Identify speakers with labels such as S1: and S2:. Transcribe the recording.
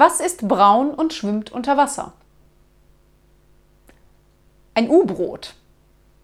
S1: Was ist braun und schwimmt unter Wasser? Ein U-Brot.